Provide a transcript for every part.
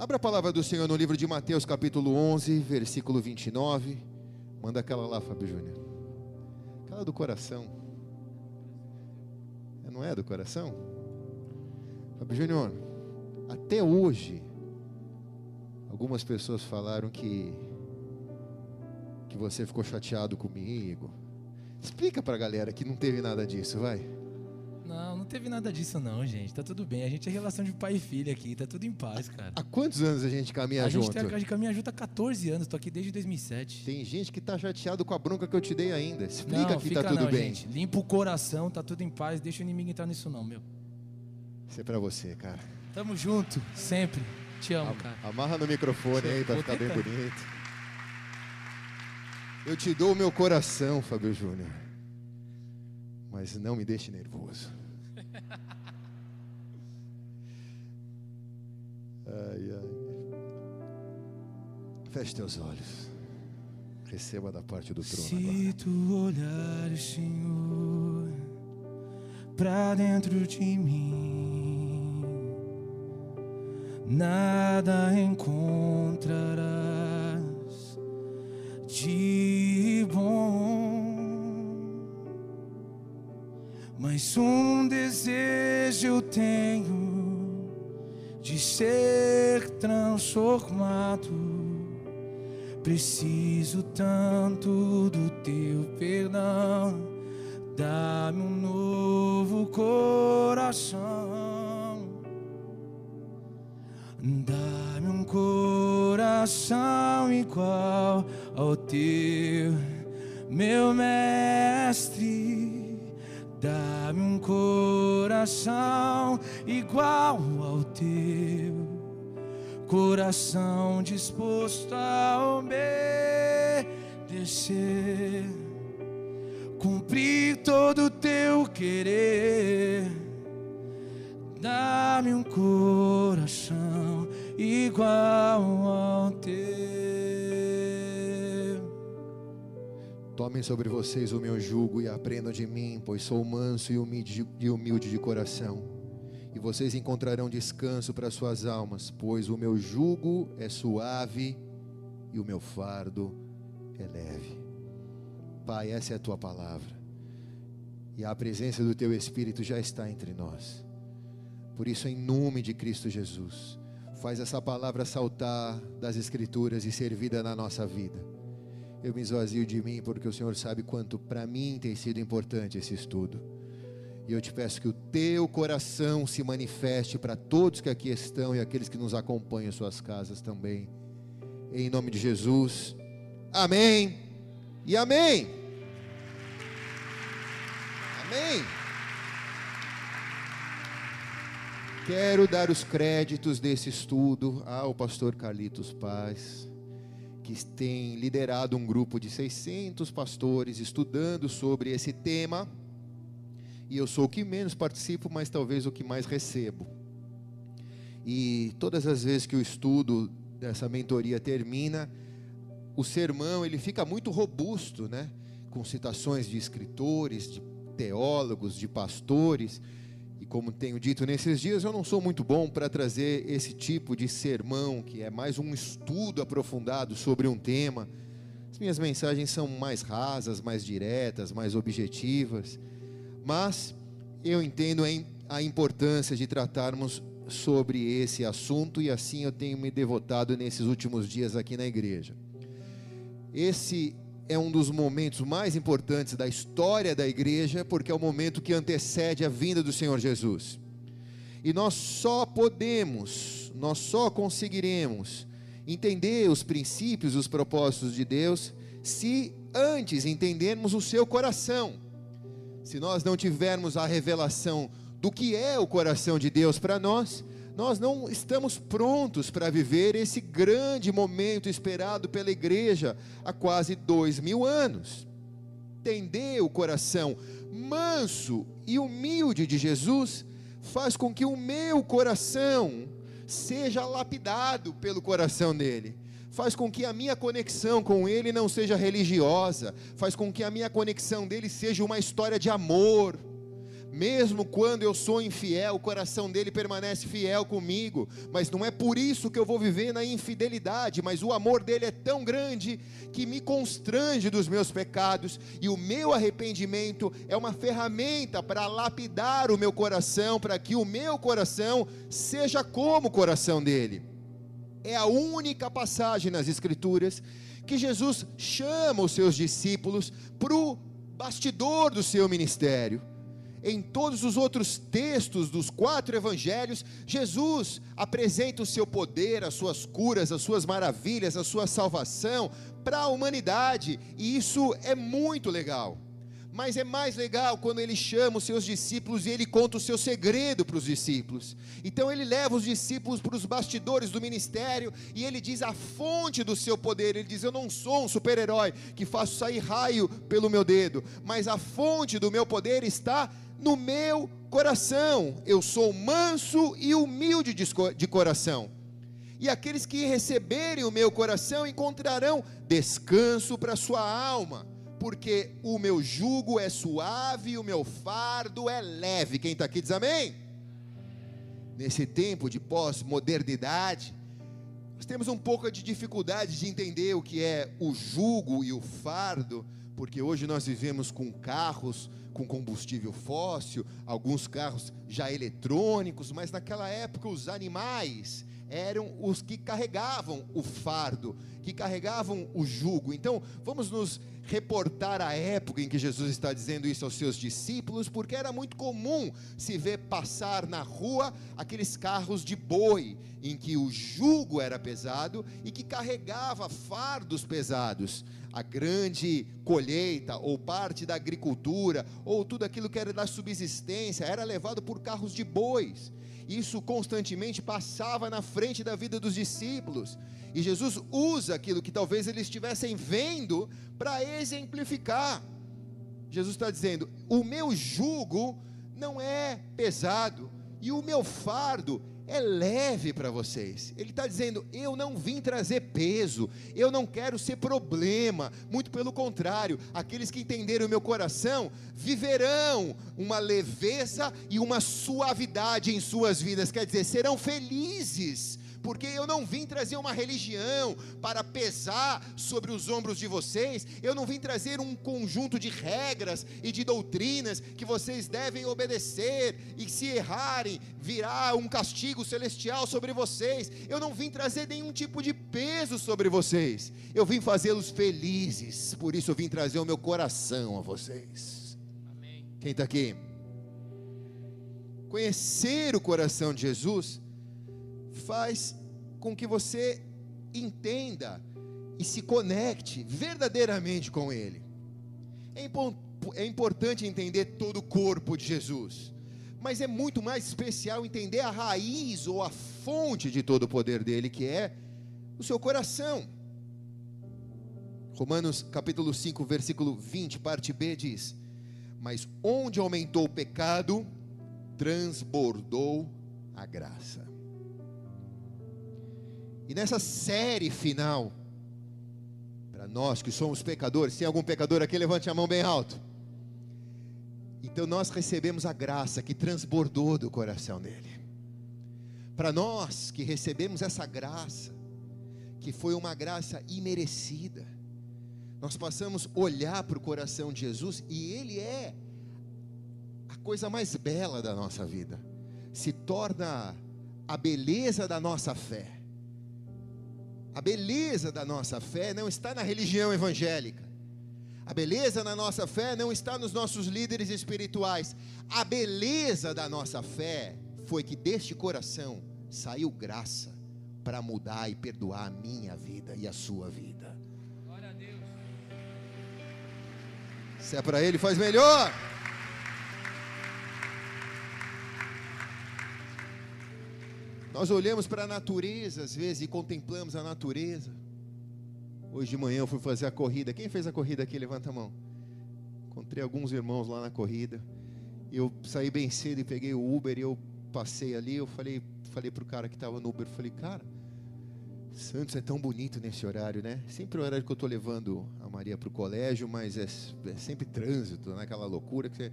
Abra a palavra do Senhor no livro de Mateus, capítulo 11, versículo 29. Manda aquela lá, Fábio Júnior. Aquela do coração. Não é do coração? Fábio Júnior, até hoje, algumas pessoas falaram que que você ficou chateado comigo. Explica para a galera que não teve nada disso, vai. Não, não teve nada disso não, gente. Tá tudo bem. A gente é relação de pai e filho aqui, tá tudo em paz, cara. Há quantos anos a gente caminha a junto? Gente tá, a gente caminha junto há 14 anos, tô aqui desde 2007. Tem gente que tá chateado com a bronca que eu te dei ainda. Explica não, que tá tudo não, bem. Gente. Limpa o coração, tá tudo em paz, deixa o inimigo entrar nisso não, meu. Isso é pra você, cara. Tamo junto, sempre. Te amo, Am cara. Amarra no microfone aí pra ficar bem bonito. Eu te dou o meu coração, Fábio Júnior. Mas não me deixe nervoso. Ai, ai. Feche teus olhos. Receba da parte do trono Se agora. tu olhares, Senhor, pra dentro de mim, nada encontrarás de bom. Mas um desejo eu tenho de ser transformado. Preciso tanto do teu perdão. Dá-me um novo coração. Dá-me um coração igual ao teu, meu mestre. Dá-me um coração igual ao teu coração disposto a obedecer, cumprir todo o teu querer. Dá-me um coração igual ao teu. Tomem sobre vocês o meu jugo e aprendam de mim, pois sou manso e humilde, e humilde de coração. E vocês encontrarão descanso para suas almas, pois o meu jugo é suave e o meu fardo é leve. Pai, essa é a tua palavra. E a presença do teu Espírito já está entre nós. Por isso, em nome de Cristo Jesus, faz essa palavra saltar das Escrituras e ser vida na nossa vida. Eu me esvazio de mim porque o Senhor sabe quanto para mim tem sido importante esse estudo. E eu te peço que o teu coração se manifeste para todos que aqui estão e aqueles que nos acompanham em suas casas também. Em nome de Jesus. Amém. E amém. Amém. Quero dar os créditos desse estudo ao pastor Carlitos Paz, que tem liderado um grupo de 600 pastores estudando sobre esse tema. E eu sou o que menos participo, mas talvez o que mais recebo. E todas as vezes que o estudo dessa mentoria termina, o sermão ele fica muito robusto, né? Com citações de escritores, de teólogos, de pastores. Como tenho dito nesses dias, eu não sou muito bom para trazer esse tipo de sermão, que é mais um estudo aprofundado sobre um tema. As minhas mensagens são mais rasas, mais diretas, mais objetivas. Mas eu entendo a importância de tratarmos sobre esse assunto e assim eu tenho me devotado nesses últimos dias aqui na igreja. Esse é um dos momentos mais importantes da história da igreja, porque é o momento que antecede a vinda do Senhor Jesus. E nós só podemos, nós só conseguiremos entender os princípios, os propósitos de Deus, se antes entendermos o seu coração. Se nós não tivermos a revelação do que é o coração de Deus para nós, nós não estamos prontos para viver esse grande momento esperado pela igreja há quase dois mil anos. Entender o coração manso e humilde de Jesus faz com que o meu coração seja lapidado pelo coração dele. Faz com que a minha conexão com ele não seja religiosa, faz com que a minha conexão dele seja uma história de amor, Mesmo quando eu sou infiel, o coração dele permanece fiel comigo. Mas não é por isso que eu vou viver na infidelidade. Mas o amor dele é tão grande que me constrange dos meus pecados. E o meu arrependimento é uma ferramenta para lapidar o meu coração, para que o meu coração seja como o coração dele. É a única passagem nas Escrituras que Jesus chama os seus discípulos para o bastidor do seu ministério em todos os outros textos dos quatro evangelhos, Jesus apresenta o seu poder, as suas curas, as suas maravilhas, a sua salvação para a humanidade, e isso é muito legal. Mas é mais legal quando ele chama os seus discípulos e ele conta o seu segredo para os discípulos. Então ele leva os discípulos para os bastidores do ministério e ele diz a fonte do seu poder. Ele diz: Eu não sou um super-herói que faço sair raio pelo meu dedo, mas a fonte do meu poder está no meu coração. Eu sou manso e humilde de coração. E aqueles que receberem o meu coração encontrarão descanso para sua alma, porque o meu jugo é suave e o meu fardo é leve. Quem está aqui diz amém? Nesse tempo de pós-modernidade, nós temos um pouco de dificuldade de entender o que é o jugo e o fardo, porque hoje nós vivemos com carros com combustível fóssil, alguns carros já eletrônicos, mas naquela época os animais eram os que carregavam o fardo, que carregavam o jugo. Então, vamos nos reportar a época em que Jesus está dizendo isso aos seus discípulos, porque era muito comum se ver passar na rua aqueles carros de boi, em que o jugo era pesado e que carregava fardos pesados a grande colheita, ou parte da agricultura, ou tudo aquilo que era da subsistência, era levado por carros de bois. Isso constantemente passava na frente da vida dos discípulos. E Jesus usa aquilo que talvez eles estivessem vendo para exemplificar. Jesus está dizendo: o meu jugo não é pesado, e o meu fardo é leve para vocês. Ele está dizendo: eu não vim trazer peso, eu não quero ser problema, muito pelo contrário, aqueles que entenderam o meu coração viverão uma leveza e uma suavidade em suas vidas, quer dizer, serão felizes porque eu não vim trazer uma religião para pesar sobre os ombros de vocês, eu não vim trazer um conjunto de regras e de doutrinas que vocês devem obedecer, e se errarem, virá um castigo celestial sobre vocês. Eu não vim trazer nenhum tipo de peso sobre vocês, eu vim fazê-los felizes, por isso eu vim trazer o meu coração a vocês. Amém. Quem está aqui? Conhecer o coração de Jesus faz com que você entenda e se conecte verdadeiramente com Ele. É, é importante entender todo o corpo de Jesus, mas é muito mais especial entender a raiz ou a fonte de todo o poder dele, que é o seu coração. Romanos capítulo 5, versículo 20, parte B diz: Mas onde aumentou o pecado, transbordou a graça. E nessa série final, para nós que somos pecadores, se algum pecador aqui, levante a mão bem alto. Então nós recebemos a graça que transbordou do coração dele. Para nós que recebemos essa graça, que foi uma graça imerecida, nós passamos a olhar para o coração de Jesus e ele é a coisa mais bela da nossa vida, se torna a beleza da nossa fé a beleza da nossa fé não está na religião evangélica. A beleza na nossa fé não está nos nossos líderes espirituais. A beleza da nossa fé foi que deste coração saiu graça para mudar e perdoar a minha vida e a sua vida. Glória a Deus. Se é para Ele, faz melhor. Nós olhamos para a natureza às vezes e contemplamos a natureza. Hoje de manhã eu fui fazer a corrida. Quem fez a corrida aqui? Levanta a mão. Encontrei alguns irmãos lá na corrida. Eu saí bem cedo e peguei o Uber e eu passei ali. Eu falei, falei pro cara que estava no Uber, falei, cara, Santos é tão bonito nesse horário, né? Sempre o horário que eu estou levando a Maria para o colégio, mas é, é, sempre trânsito, naquela loucura que você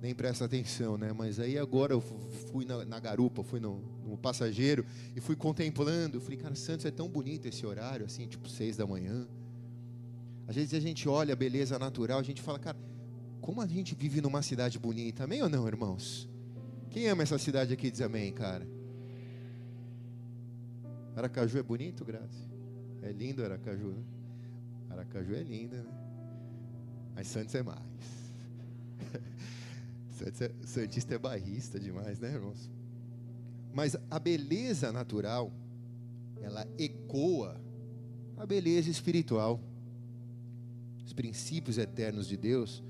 nem presta atenção, né? Mas aí agora eu fui na, na garupa, fui no, no, passageiro e fui contemplando. Eu falei, cara, Santos é tão bonito esse horário, assim, tipo seis da manhã. Às vezes a gente olha a beleza natural, a gente fala, cara, como a gente vive numa cidade bonita, amém ou não, irmãos? Quem ama essa cidade aqui diz amém, cara? Aracaju é bonito, Graça? É lindo Aracaju, né? Aracaju é linda, né? Mas Santos é mais. É, Santista é bairrista demais, né, irmãos? Mas a beleza natural, ela ecoa a beleza espiritual. Os princípios eternos de Deus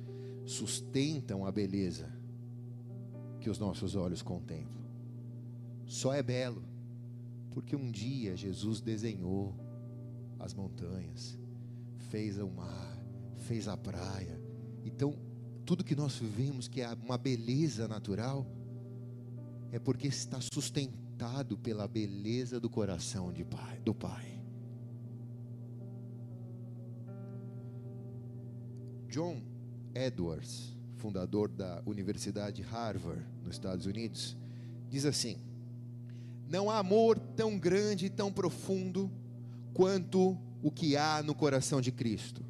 sustentam a beleza que os nossos olhos contemplam. Só é belo porque um dia Jesus desenhou as montanhas, fez o mar, fez a praia. Então, tudo que nós vivemos que é uma beleza natural, é porque está sustentado pela beleza do coração de pai, do Pai. John Edwards, fundador da Universidade Harvard, nos Estados Unidos, diz assim: Não há amor tão grande e tão profundo quanto o que há no coração de Cristo.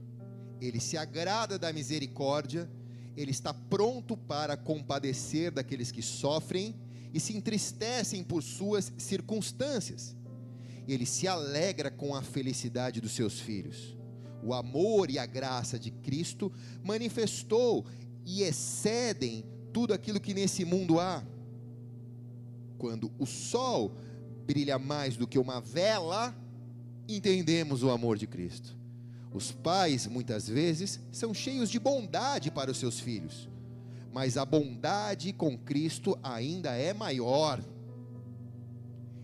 Ele se agrada da misericórdia ele está pronto para compadecer daqueles que sofrem e se entristecem por suas circunstâncias. Ele se alegra com a felicidade dos seus filhos. O amor e a graça de Cristo manifestou e excedem tudo aquilo que nesse mundo há. Quando o sol brilha mais do que uma vela, entendemos o amor de Cristo. Os pais, muitas vezes, são cheios de bondade para os seus filhos, mas a bondade com Cristo ainda é maior.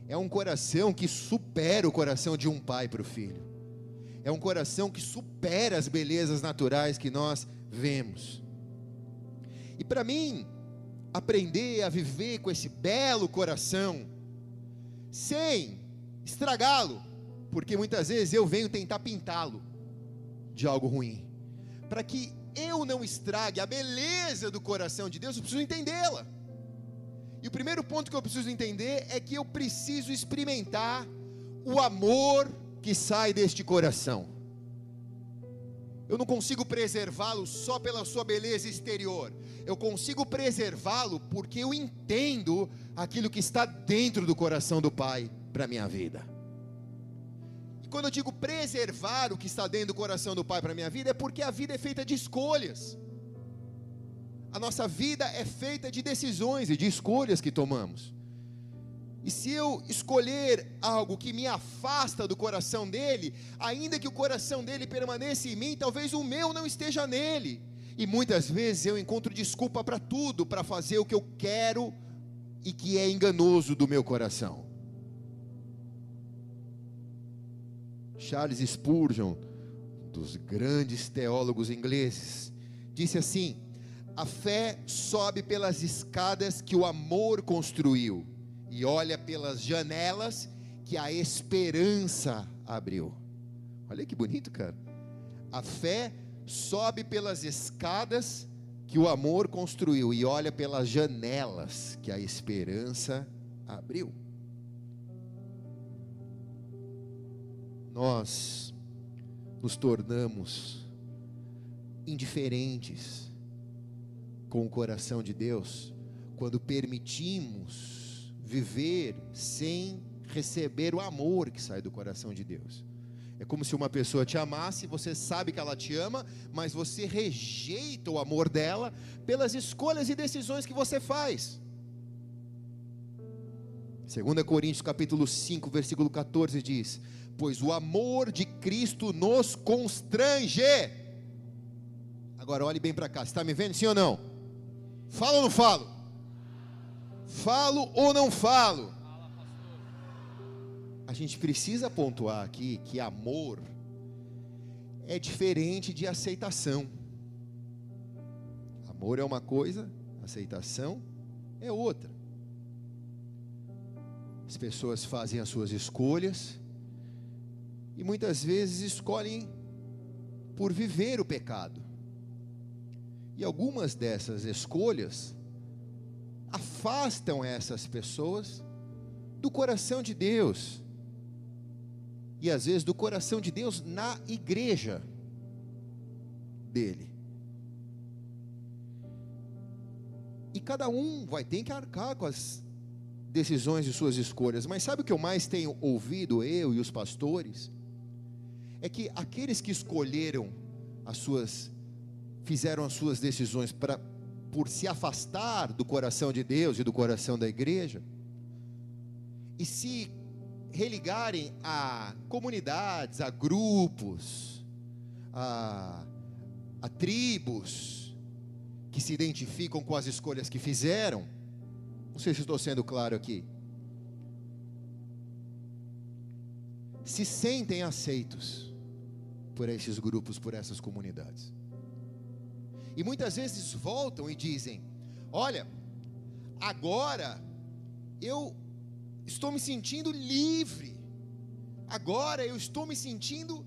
É um coração que supera o coração de um pai para o filho. É um coração que supera as belezas naturais que nós vemos. E para mim, aprender a viver com esse belo coração, sem estragá-lo, porque muitas vezes eu venho tentar pintá-lo de algo ruim. Para que eu não estrague a beleza do coração de Deus, eu preciso entendê-la. E o primeiro ponto que eu preciso entender é que eu preciso experimentar o amor que sai deste coração. Eu não consigo preservá-lo só pela sua beleza exterior. Eu consigo preservá-lo porque eu entendo aquilo que está dentro do coração do Pai para minha vida quando eu digo preservar o que está dentro do coração do Pai para a minha vida, é porque a vida é feita de escolhas. A nossa vida é feita de decisões e de escolhas que tomamos. E se eu escolher algo que me afasta do coração dele, ainda que o coração dele permaneça em mim, talvez o meu não esteja nele. E muitas vezes eu encontro desculpa para tudo, para fazer o que eu quero e que é enganoso do meu coração. Charles Spurgeon, dos grandes teólogos ingleses, disse assim: a fé sobe pelas escadas que o amor construiu e olha pelas janelas que a esperança abriu. Olha que bonito, cara. A fé sobe pelas escadas que o amor construiu e olha pelas janelas que a esperança abriu. Nós nos tornamos indiferentes com o coração de Deus quando permitimos viver sem receber o amor que sai do coração de Deus. É como se uma pessoa te amasse, você sabe que ela te ama, mas você rejeita o amor dela pelas escolhas e decisões que você faz. 2 Coríntios capítulo 5, versículo 14 diz: pois o amor de Cristo nos constrange. Agora olhe bem para cá, está me vendo sim ou não? Falo ou não falo? Falo ou não falo? A gente precisa pontuar aqui que amor é diferente de aceitação. Amor é uma coisa, aceitação é outra. As pessoas fazem as suas escolhas, e muitas vezes escolhem por viver o pecado. E algumas dessas escolhas afastam essas pessoas do coração de Deus. E às vezes do coração de Deus na igreja dele. E cada um vai ter que arcar com as decisões e suas escolhas. Mas sabe o que eu mais tenho ouvido, eu e os pastores? É que aqueles que escolheram as suas, fizeram as suas decisões para por se afastar do coração de Deus e do coração da igreja, e se religarem a comunidades, a grupos, a, a tribos que se identificam com as escolhas que fizeram, não sei se estou sendo claro aqui. Se sentem aceitos por esses grupos, por essas comunidades. E muitas vezes voltam e dizem: Olha, agora eu estou me sentindo livre, agora eu estou me sentindo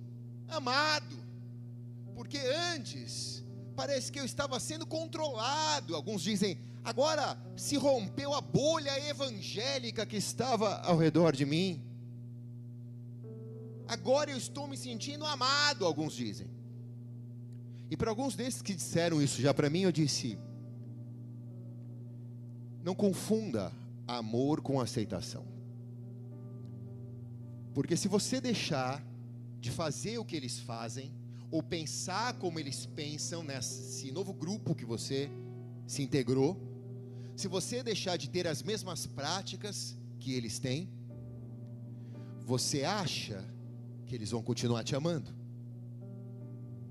amado, porque antes parece que eu estava sendo controlado. Alguns dizem: agora se rompeu a bolha evangélica que estava ao redor de mim. Agora eu estou me sentindo amado, alguns dizem. E para alguns desses que disseram isso já para mim, eu disse: não confunda amor com aceitação. Porque se você deixar de fazer o que eles fazem, ou pensar como eles pensam nesse novo grupo que você se integrou, se você deixar de ter as mesmas práticas que eles têm, você acha que eles vão continuar te amando?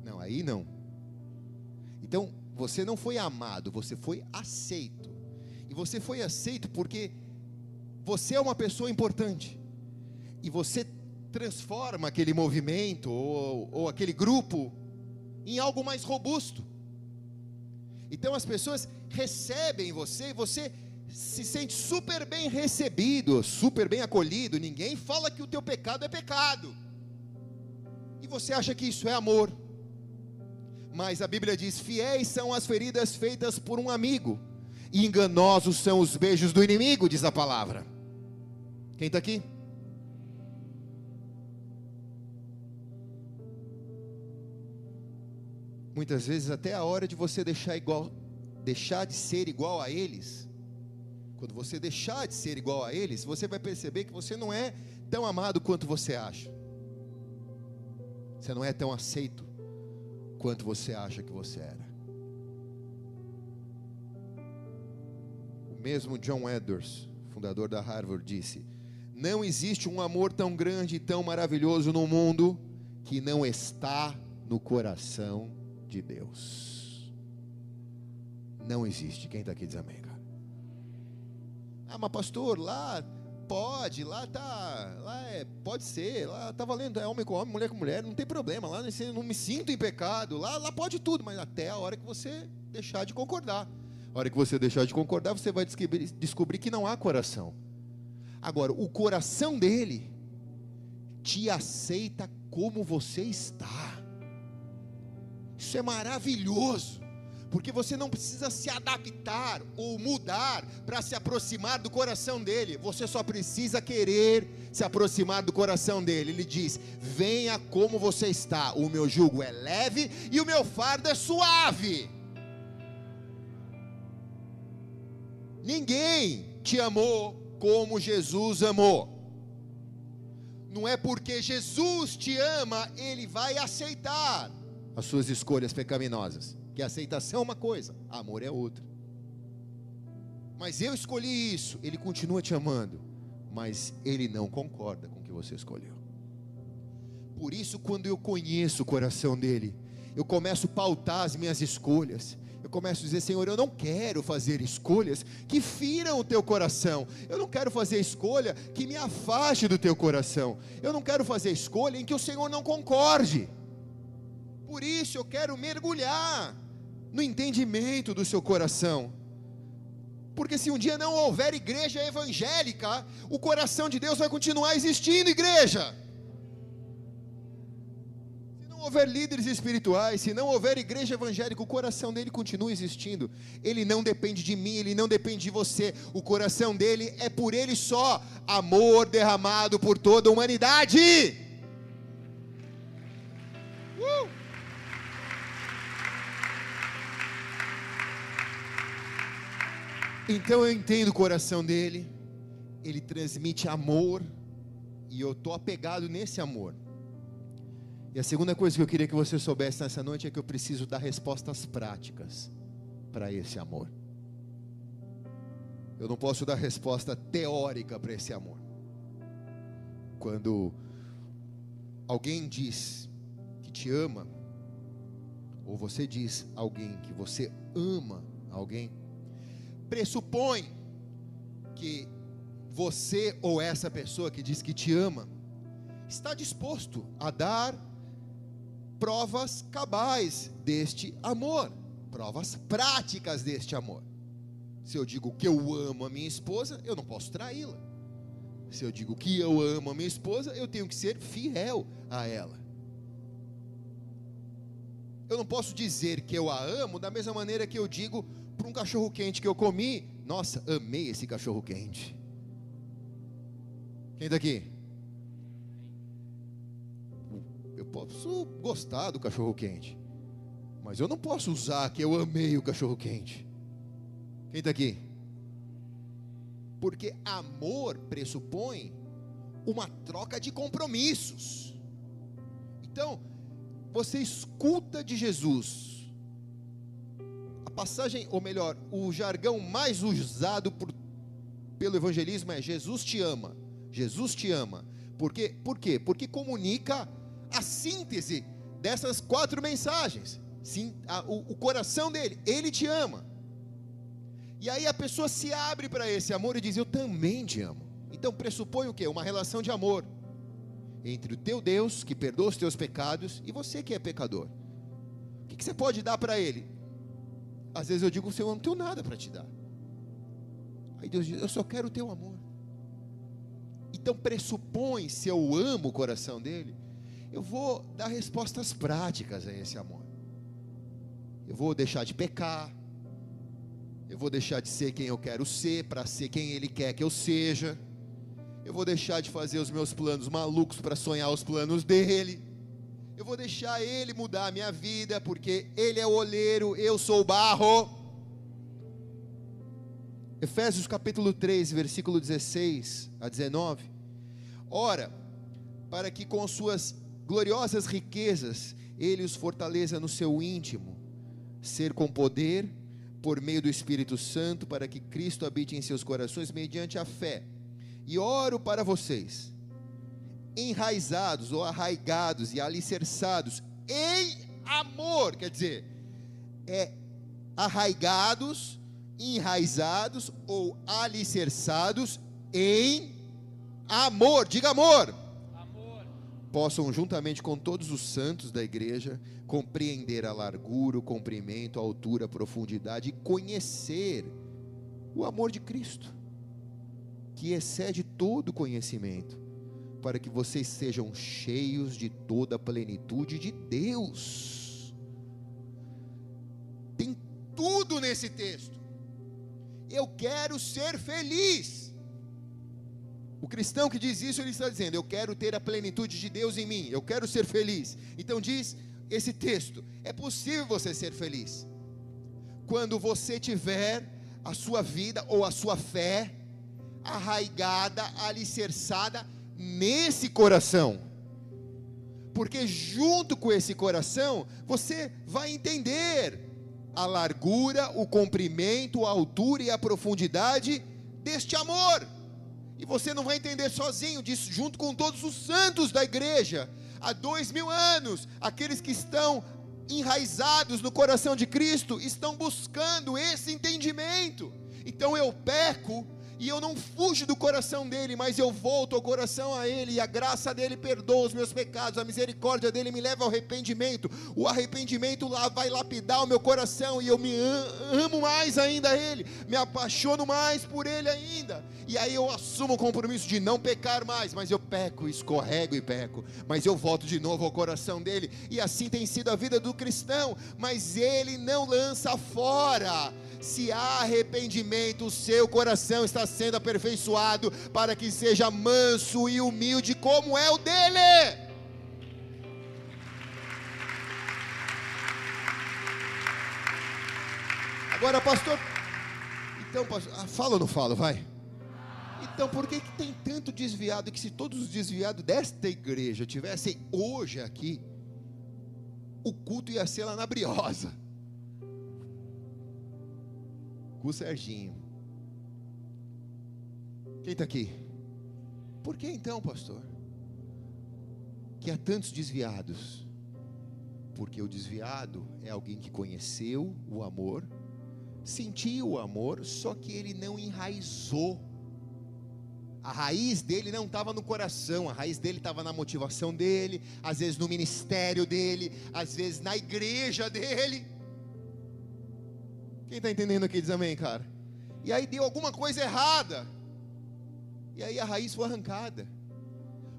Não, aí não. Então, você não foi amado, você foi aceito. E você foi aceito porque você é uma pessoa importante. E você transforma aquele movimento ou, ou aquele grupo em algo mais robusto. Então as pessoas recebem você e você se sente super bem recebido, super bem acolhido. Ninguém fala que o teu pecado é pecado. Você acha que isso é amor. Mas a Bíblia diz: fiéis são as feridas feitas por um amigo, e enganosos são os beijos do inimigo, diz a palavra. Quem está aqui? Muitas vezes até a hora de você deixar igual, deixar de ser igual a eles, quando você deixar de ser igual a eles, você vai perceber que você não é tão amado quanto você acha. Você não é tão aceito quanto você acha que você era. O mesmo John Edwards, fundador da Harvard, disse: Não existe um amor tão grande e tão maravilhoso no mundo que não está no coração de Deus. Não existe. Quem está aqui diz amém, cara? Ah, mas pastor, lá Pode, lá tá, lá é, pode ser, lá tá valendo, é homem com homem, mulher com mulher, não tem problema, lá não me sinto em pecado, lá, lá pode tudo, mas até a hora que você deixar de concordar. A hora que você deixar de concordar, você vai descobrir, descobrir que não há coração. Agora, o coração dele te aceita como você está. Isso é maravilhoso porque você não precisa se adaptar ou mudar para se aproximar do coração dele, você só precisa querer se aproximar do coração dele. Ele diz: Venha como você está, o meu jugo é leve e o meu fardo é suave. Ninguém te amou como Jesus amou. Não é porque Jesus te ama, ele vai aceitar as suas escolhas pecaminosas. Que aceitação é uma coisa, amor é outra. Mas eu escolhi isso, ele continua te amando, mas ele não concorda com o que você escolheu. Por isso, quando eu conheço o coração dele, eu começo a pautar as minhas escolhas. Eu começo a dizer, Senhor, eu não quero fazer escolhas que firam o teu coração. Eu não quero fazer escolha que me afaste do teu coração. Eu não quero fazer escolha em que o Senhor não concorde. Por isso eu quero mergulhar no entendimento do seu coração. Porque se um dia não houver igreja evangélica, o coração de Deus vai continuar existindo, igreja. Se não houver líderes espirituais, se não houver igreja evangélica, o coração dele continua existindo. Ele não depende de mim, ele não depende de você. O coração dele é por ele só amor derramado por toda a humanidade. Uh! Então eu entendo o coração dele, ele transmite amor, e eu estou apegado nesse amor. E a segunda coisa que eu queria que você soubesse nessa noite é que eu preciso dar respostas práticas para esse amor. Eu não posso dar resposta teórica para esse amor. Quando alguém diz que te ama, ou você diz alguém que você ama alguém, pressupõe que você ou essa pessoa que diz que te ama está disposto a dar provas cabais deste amor, provas práticas deste amor. Se eu digo que eu amo a minha esposa, eu não posso traí-la. Se eu digo que eu amo a minha esposa, eu tenho que ser fiel a ela. Eu não posso dizer que eu a amo da mesma maneira que eu digo para um cachorro quente que eu comi, nossa, amei esse cachorro quente. Quem daqui? Eu posso gostar do cachorro quente, mas eu não posso usar que eu amei o cachorro quente. Quem está aqui? Porque amor pressupõe uma troca de compromissos. Então, você escuta de Jesus. A passagem, ou melhor, o jargão mais usado por, pelo evangelismo é Jesus te ama. Jesus te ama. Por quê? Por quê? Porque comunica a síntese dessas quatro mensagens. Sim, a, o, o coração dele, ele te ama. E aí a pessoa se abre para esse amor e diz: Eu também te amo. Então pressupõe o que? Uma relação de amor entre o teu Deus, que perdoa os teus pecados, e você que é pecador. O que, que você pode dar para ele? Às vezes eu digo: Senhor, eu não tenho nada para te dar. Aí Deus diz: Eu só quero o teu amor. Então pressupõe, se eu amo o coração dele, eu vou dar respostas práticas a esse amor. Eu vou deixar de pecar. Eu vou deixar de ser quem eu quero ser para ser quem ele quer que eu seja. Eu vou deixar de fazer os meus planos malucos para sonhar os planos dele. Eu vou deixar ele mudar a minha vida, porque ele é o oleiro, eu sou o barro. Efésios capítulo 3, versículo 16 a 19. Ora, para que com suas gloriosas riquezas, Ele os fortaleça no seu íntimo, ser com poder, por meio do Espírito Santo, para que Cristo habite em seus corações mediante a fé. E oro para vocês, enraizados ou arraigados e alicerçados em amor, quer dizer, é arraigados, enraizados ou alicerçados em amor. Diga amor. Possam, juntamente com todos os santos da igreja, compreender a largura, o comprimento, a altura, a profundidade e conhecer o amor de Cristo, que excede todo conhecimento, para que vocês sejam cheios de toda a plenitude de Deus. Tem tudo nesse texto. Eu quero ser feliz. O cristão que diz isso, ele está dizendo: Eu quero ter a plenitude de Deus em mim, eu quero ser feliz. Então, diz esse texto: É possível você ser feliz quando você tiver a sua vida ou a sua fé arraigada, alicerçada nesse coração. Porque junto com esse coração, você vai entender a largura, o comprimento, a altura e a profundidade deste amor. E você não vai entender sozinho disso, junto com todos os santos da igreja, há dois mil anos, aqueles que estão enraizados no coração de Cristo, estão buscando esse entendimento. Então eu peco e eu não fujo do coração dele, mas eu volto ao coração a ele, e a graça dele perdoa os meus pecados, a misericórdia dele me leva ao arrependimento. O arrependimento lá vai lapidar o meu coração e eu me amo mais ainda a ele, me apaixono mais por ele ainda. E aí eu assumo o compromisso de não pecar mais, mas eu peco, escorrego e peco, mas eu volto de novo ao coração dele, e assim tem sido a vida do cristão, mas ele não lança fora se há arrependimento, o seu coração está sendo aperfeiçoado para que seja manso e humilde, como é o dele. Agora, pastor, então, pastor, ah, fala ou não fala, vai? Então, por que, que tem tanto desviado? Que se todos os desviados desta igreja tivessem hoje aqui, o culto ia ser lá na Briosa com o Serginho. Quem está aqui? Por que então, pastor? Que há tantos desviados? Porque o desviado é alguém que conheceu o amor, sentiu o amor, só que ele não enraizou. A raiz dele não estava no coração, a raiz dele estava na motivação dele, às vezes no ministério dele, às vezes na igreja dele. Quem está entendendo aqui diz amém, cara. E aí deu alguma coisa errada. E aí a raiz foi arrancada.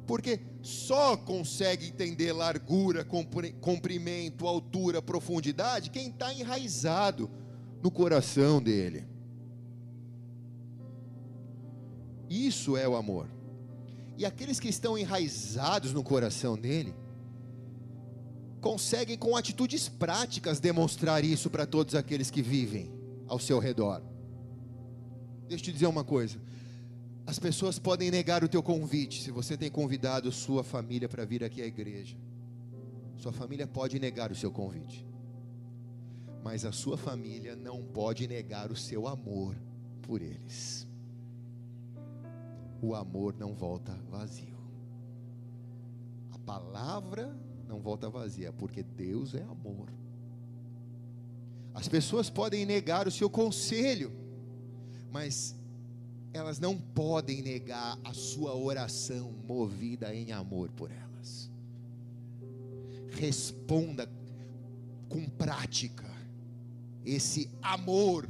Porque só consegue entender largura, comprimento, altura, profundidade quem está enraizado no coração dele. Isso é o amor. E aqueles que estão enraizados no coração dele, conseguem com atitudes práticas demonstrar isso para todos aqueles que vivem ao seu redor. Deixa eu te dizer uma coisa. As pessoas podem negar o teu convite se você tem convidado sua família para vir aqui à igreja. Sua família pode negar o seu convite. Mas a sua família não pode negar o seu amor por eles. O amor não volta vazio. A palavra não volta vazia, porque Deus é amor. As pessoas podem negar o seu conselho, mas elas não podem negar a sua oração movida em amor por elas. Responda com prática esse amor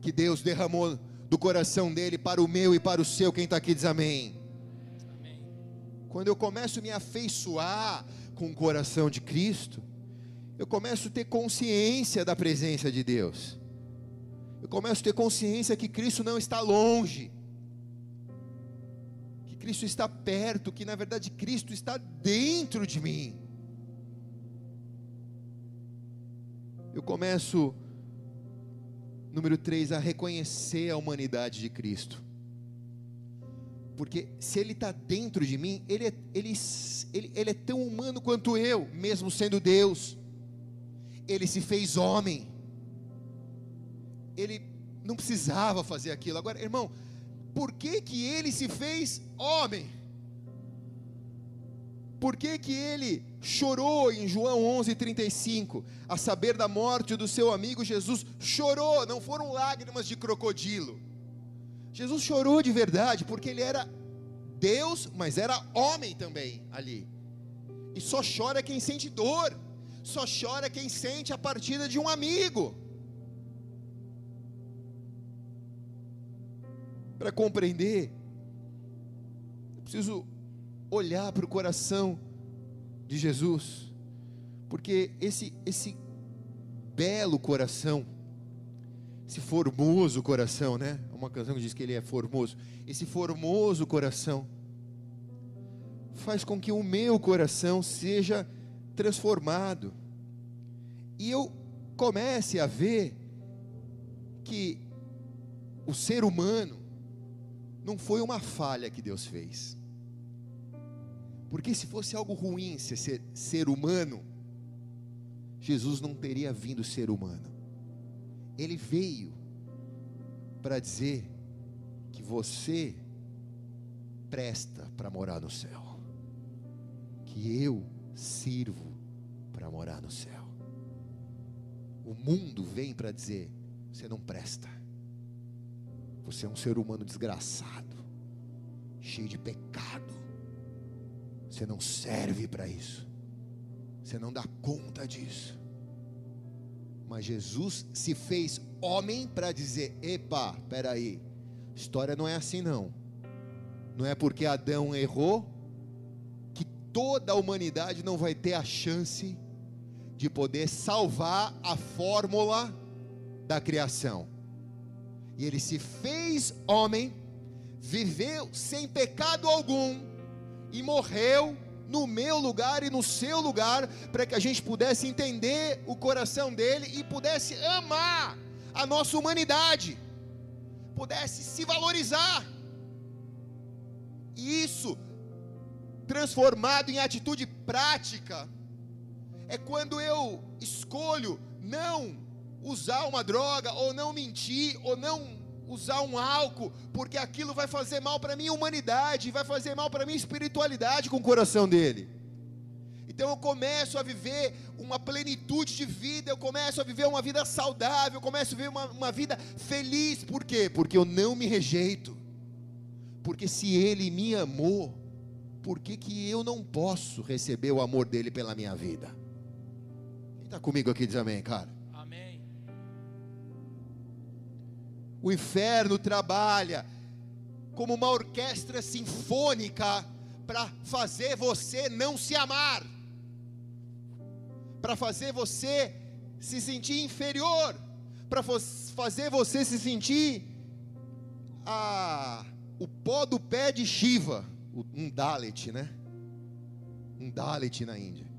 que Deus derramou do coração dele para o meu e para o seu. Quem está aqui diz amém. amém. Quando eu começo a me afeiçoar com o coração de Cristo, eu começo a ter consciência da presença de Deus. Eu começo a ter consciência que Cristo não está longe. Que Cristo está perto, que na verdade Cristo está dentro de mim. Eu começo, número 3, a reconhecer a humanidade de Cristo porque se ele está dentro de mim, ele é, ele, ele, ele é tão humano quanto eu, mesmo sendo Deus. Ele se fez homem. Ele não precisava fazer aquilo. Agora, irmão, por que que ele se fez homem? Por que que ele chorou em João 11:35, a saber da morte do seu amigo Jesus? Chorou, não foram lágrimas de crocodilo Jesus chorou de verdade, porque ele era Deus, mas era homem também ali. E só chora quem sente dor, só chora quem sente a partida de um amigo. Para compreender, eu preciso olhar para o coração de Jesus, porque esse, esse belo coração, esse formoso coração, né? Uma canção que diz que ele é formoso. Esse formoso coração faz com que o meu coração seja transformado. E eu comece a ver que o ser humano não foi uma falha que Deus fez. Porque se fosse algo ruim ser, ser humano, Jesus não teria vindo ser humano ele veio para dizer que você presta para morar no céu, que eu sirvo para morar no céu. O mundo vem para dizer: você não presta, Você é um ser humano desgraçado, cheio de pecado. Você não serve para isso. Você não dá conta disso. Mas Jesus se fez homem para dizer: epa, peraí, história não é assim não. Não é porque Adão errou que toda a humanidade não vai ter a chance de poder salvar a fórmula da criação. E ele se fez homem, viveu sem pecado algum e morreu no meu lugar e no seu lugar, para que a gente pudesse entender o coração dele e pudesse amar a nossa humanidade, pudesse se valorizar. E isso, transformado em atitude prática, é quando eu escolho não usar uma droga, ou não mentir, ou não usar um álcool, porque aquilo vai fazer mal para minha humanidade, vai fazer mal para minha espiritualidade com o coração dele. Então eu começo a viver uma plenitude de vida, eu começo a viver uma vida saudável, eu começo a viver uma, uma vida feliz, por quê? Porque eu não me rejeito, porque se ele me amou, por que, que eu não posso receber o amor dele pela minha vida? Quem está comigo aqui diz amém, cara? O inferno trabalha como uma orquestra sinfônica para fazer você não se amar, para fazer você se sentir inferior, para fazer você se sentir a, o pó do pé de Shiva, um Dalit, né? Um Dalit na Índia.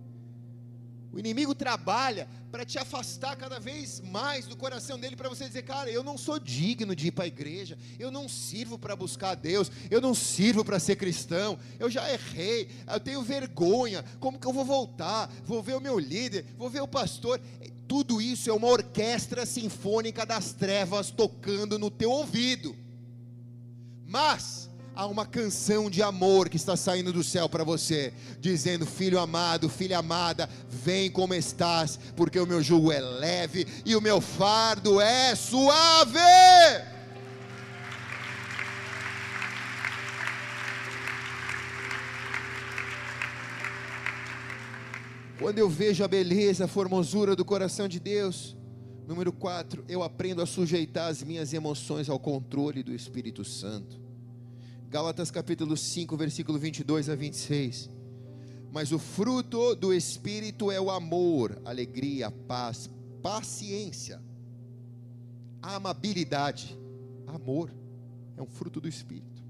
O inimigo trabalha para te afastar cada vez mais do coração dele, para você dizer, cara, eu não sou digno de ir para a igreja, eu não sirvo para buscar a Deus, eu não sirvo para ser cristão, eu já errei, eu tenho vergonha, como que eu vou voltar? Vou ver o meu líder, vou ver o pastor. Tudo isso é uma orquestra sinfônica das trevas tocando no teu ouvido. Mas, há uma canção de amor que está saindo do céu para você, dizendo: Filho amado, filha amada, vem como estás, porque o meu jugo é leve e o meu fardo é suave. Quando eu vejo a beleza, a formosura do coração de Deus, número 4, eu aprendo a sujeitar as minhas emoções ao controle do Espírito Santo. Gálatas capítulo 5, versículo 22 a 26. Mas o fruto do Espírito é o amor, alegria, paz, paciência, amabilidade, amor, é um fruto do Espírito,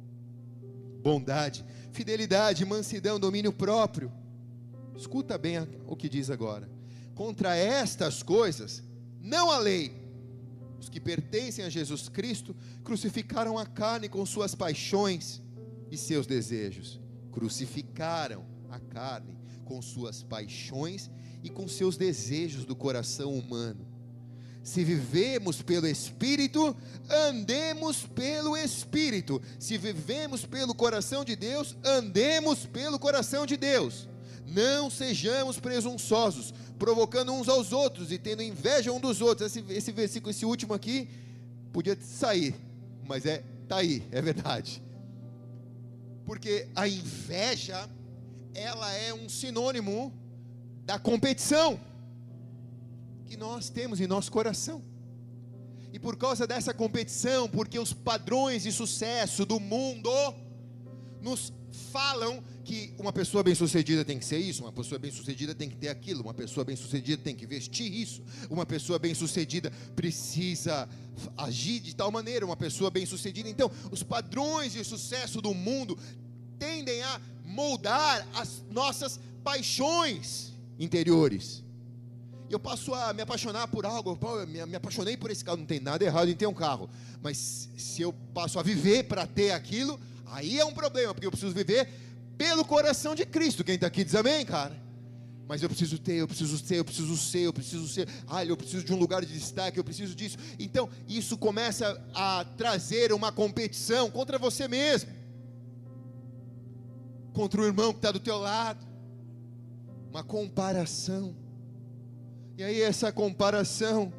bondade, fidelidade, mansidão, domínio próprio. Escuta bem o que diz agora. Contra estas coisas, não há lei os que pertencem a Jesus Cristo crucificaram a carne com suas paixões e seus desejos. Crucificaram a carne com suas paixões e com seus desejos do coração humano. Se vivemos pelo Espírito, andemos pelo Espírito. Se vivemos pelo coração de Deus, andemos pelo coração de Deus. Não sejamos presunçosos, provocando uns aos outros e tendo inveja um dos outros. Esse, esse versículo, esse último aqui, podia sair, mas é tá aí, é verdade. Porque a inveja, ela é um sinônimo da competição que nós temos em nosso coração. E por causa dessa competição, porque os padrões de sucesso do mundo nos falam que uma pessoa bem-sucedida tem que ser isso, uma pessoa bem-sucedida tem que ter aquilo, uma pessoa bem-sucedida tem que vestir isso, uma pessoa bem-sucedida precisa agir de tal maneira, uma pessoa bem-sucedida. Então, os padrões de sucesso do mundo tendem a moldar as nossas paixões interiores. Eu passo a me apaixonar por algo, eu me apaixonei por esse carro, não tem nada errado em ter um carro, mas se eu passo a viver para ter aquilo, aí é um problema, porque eu preciso viver pelo coração de Cristo. Quem está aqui diz amém, cara. Mas eu preciso ter, eu preciso ser, eu preciso ser, eu preciso ser. Ai, eu preciso de um lugar de destaque, eu preciso disso. Então, isso começa a trazer uma competição contra você mesmo, contra o irmão que está do teu lado, uma comparação. E aí essa comparação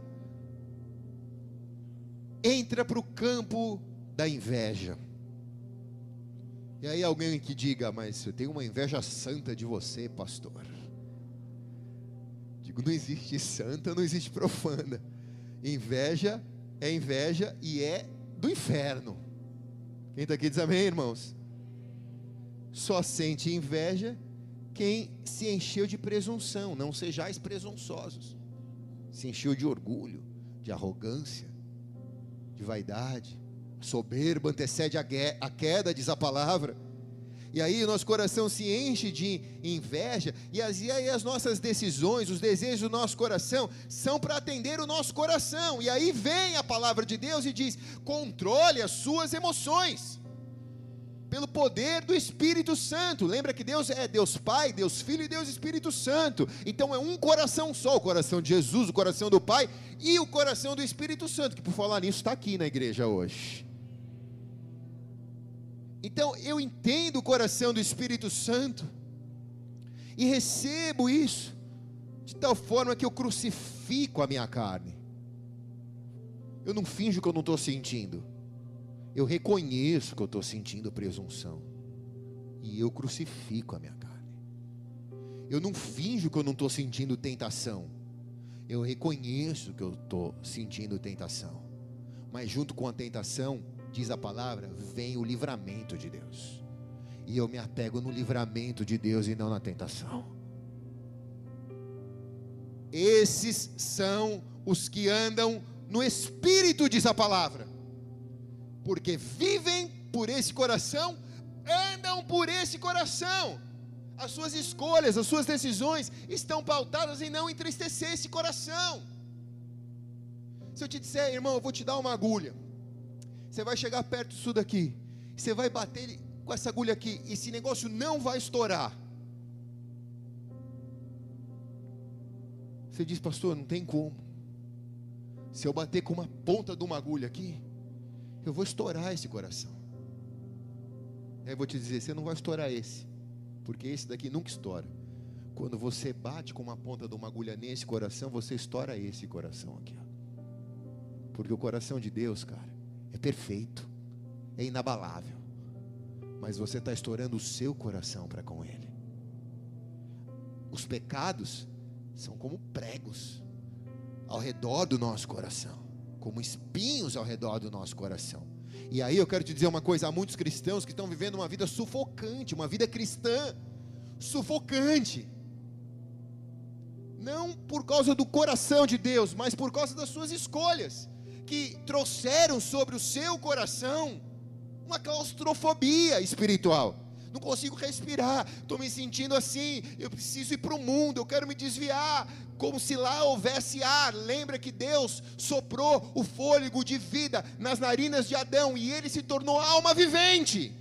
entra para o campo da inveja. E aí alguém que diga, mas eu tenho uma inveja santa de você, pastor. Digo, não existe santa, não existe profana. Inveja é inveja e é do inferno. Quem está aqui diz amém, irmãos? Só sente inveja quem se encheu de presunção. Não sejais presunçosos. Se encheu de orgulho, de arrogância, de vaidade. Soberba antecede a queda, diz a palavra. E aí o nosso coração se enche de inveja, e, as, e aí as nossas decisões, os desejos do nosso coração são para atender o nosso coração. E aí vem a palavra de Deus e diz: controle as suas emoções pelo poder do Espírito Santo. Lembra que Deus é Deus Pai, Deus Filho e Deus Espírito Santo. Então é um coração só, o coração de Jesus, o coração do Pai e o coração do Espírito Santo, que por falar nisso está aqui na igreja hoje. Então eu entendo o coração do Espírito Santo e recebo isso de tal forma que eu crucifico a minha carne. Eu não finjo que eu não estou sentindo eu reconheço que eu estou sentindo presunção. E eu crucifico a minha carne. Eu não finjo que eu não estou sentindo tentação. Eu reconheço que eu estou sentindo tentação. Mas junto com a tentação, diz a palavra, vem o livramento de Deus. E eu me apego no livramento de Deus e não na tentação. Esses são os que andam no Espírito, diz a palavra porque vivem por esse coração, andam por esse coração. As suas escolhas, as suas decisões estão pautadas em não entristecer esse coração. Se eu te disser, irmão, eu vou te dar uma agulha, você vai chegar perto disso daqui, você vai bater com essa agulha aqui, e esse negócio não vai estourar. Você diz, pastor, não tem como. Se eu bater com uma ponta de uma agulha aqui, eu vou estourar esse coração. Aí eu vou te dizer, você não vai estourar esse, porque esse daqui nunca estoura. Quando você bate com uma ponta de uma agulha nesse coração, você estoura esse coração aqui. Ó. Porque o coração de Deus, cara, é perfeito, é inabalável. Mas você está estourando o seu coração para com Ele. Os pecados são como pregos ao redor do nosso coração como espinhos ao redor do nosso coração. E aí eu quero te dizer uma coisa: há muitos cristãos que estão vivendo uma vida sufocante, uma vida cristã sufocante. Não por causa do coração de Deus, mas por causa das suas escolhas, que trouxeram sobre o seu coração uma claustrofobia espiritual não consigo respirar, estou me sentindo assim, eu preciso ir para o mundo, eu quero me desviar, como se lá houvesse ar. Lembra que Deus soprou o fôlego de vida nas narinas de Adão e ele se tornou alma vivente.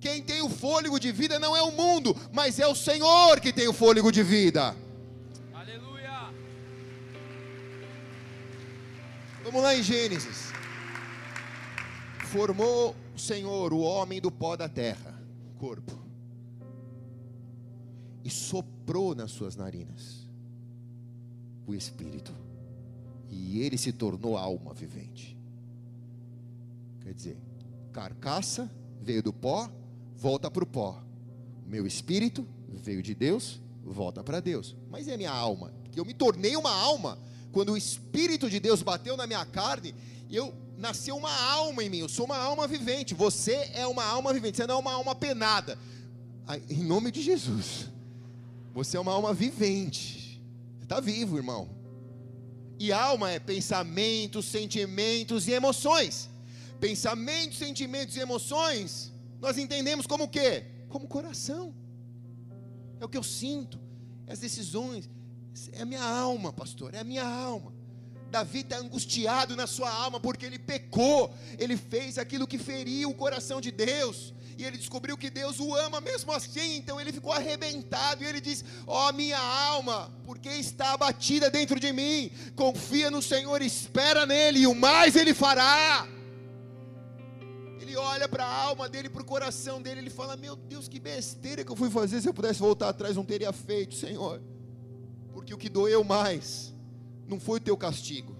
Quem tem o fôlego de vida não é o mundo, mas é o Senhor que tem o fôlego de vida. Vamos lá em Gênesis. Formou o Senhor o homem do pó da terra corpo e soprou nas suas narinas o Espírito, e ele se tornou alma vivente. Quer dizer, carcaça veio do pó, volta para o pó. Meu espírito veio de Deus, volta para Deus. Mas é minha alma, que eu me tornei uma alma quando o Espírito de Deus bateu na minha carne, eu nasceu uma alma em mim, eu sou uma alma vivente. Você é uma alma vivente, você não é uma alma penada. Em nome de Jesus, você é uma alma vivente. Você está vivo, irmão. E alma é pensamentos, sentimentos e emoções. Pensamentos, sentimentos e emoções, nós entendemos como o quê? Como coração. É o que eu sinto, as decisões, é a minha alma, pastor, é a minha alma. Davi está angustiado na sua alma porque ele pecou, ele fez aquilo que feriu o coração de Deus, e ele descobriu que Deus o ama mesmo assim, então ele ficou arrebentado e ele diz: Ó oh, minha alma, porque está abatida dentro de mim, confia no Senhor, espera nele, e o mais ele fará. Ele olha para a alma dele, para o coração dele, ele fala: Meu Deus, que besteira que eu fui fazer, se eu pudesse voltar atrás, não teria feito, Senhor, porque o que doeu mais não foi o teu castigo.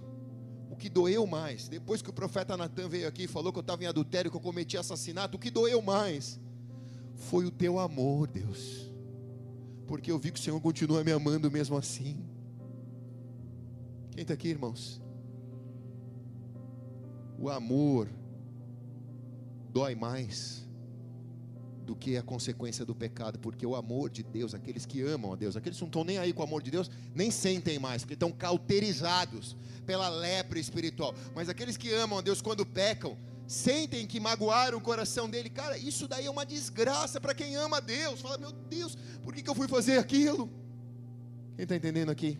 O que doeu mais, depois que o profeta Natan veio aqui e falou que eu estava em adultério, que eu cometi assassinato, o que doeu mais foi o teu amor, Deus, porque eu vi que o Senhor continua me amando mesmo assim. Quem está aqui, irmãos? O amor dói mais do que a consequência do pecado, porque o amor de Deus, aqueles que amam a Deus, aqueles que não estão nem aí com o amor de Deus, nem sentem mais, porque estão cauterizados pela lepra espiritual. Mas aqueles que amam a Deus, quando pecam, sentem que magoaram o coração dele. Cara, isso daí é uma desgraça para quem ama a Deus. Fala, meu Deus, por que, que eu fui fazer aquilo? Quem está entendendo aqui?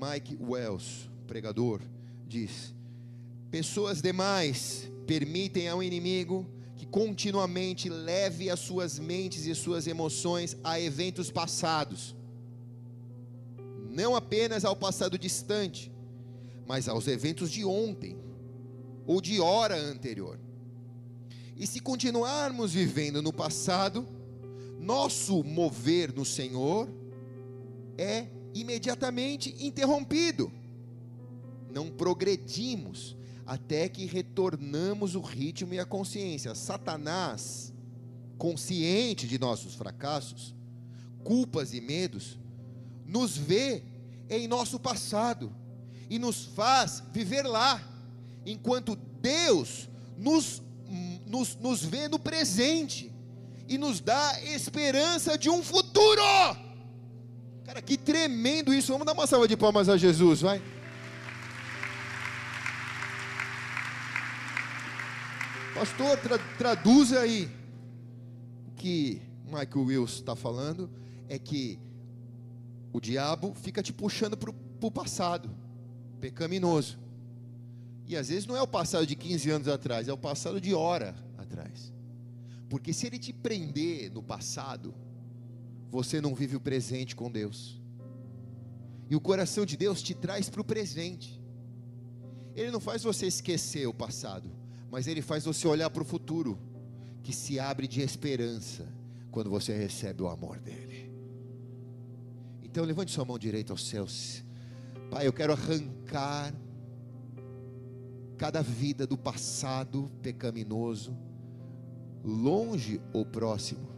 Mike Wells, pregador, diz: Pessoas demais permitem ao inimigo que continuamente leve as suas mentes e suas emoções a eventos passados, não apenas ao passado distante, mas aos eventos de ontem ou de hora anterior. E se continuarmos vivendo no passado, nosso mover no Senhor é imediatamente interrompido. Não progredimos até que retornamos o ritmo e a consciência. Satanás, consciente de nossos fracassos, culpas e medos, nos vê em nosso passado e nos faz viver lá, enquanto Deus nos, nos, nos vê no presente e nos dá esperança de um futuro. Cara, que tremendo isso! Vamos dar uma salva de palmas a Jesus, vai. Pastor, tra traduz aí. O que Michael Wills está falando é que o diabo fica te puxando para o passado, pecaminoso. E às vezes não é o passado de 15 anos atrás, é o passado de hora atrás. Porque se ele te prender no passado, você não vive o presente com Deus. E o coração de Deus te traz para o presente. Ele não faz você esquecer o passado mas ele faz você olhar para o futuro, que se abre de esperança quando você recebe o amor dele. Então levante sua mão direita aos céus. Pai, eu quero arrancar cada vida do passado pecaminoso, longe ou próximo.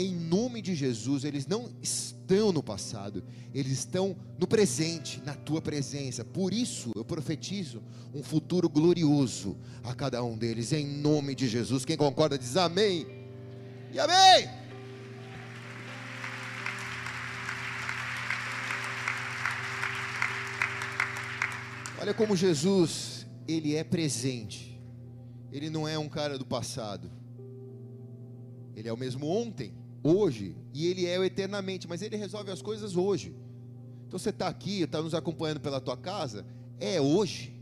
Em nome de Jesus, eles não estão no passado, eles estão no presente, na tua presença. Por isso eu profetizo um futuro glorioso a cada um deles, em nome de Jesus. Quem concorda diz amém. E amém. Olha como Jesus, ele é presente. Ele não é um cara do passado. Ele é o mesmo ontem, hoje e Ele é o eternamente, mas Ele resolve as coisas hoje. Então você está aqui, está nos acompanhando pela tua casa, é hoje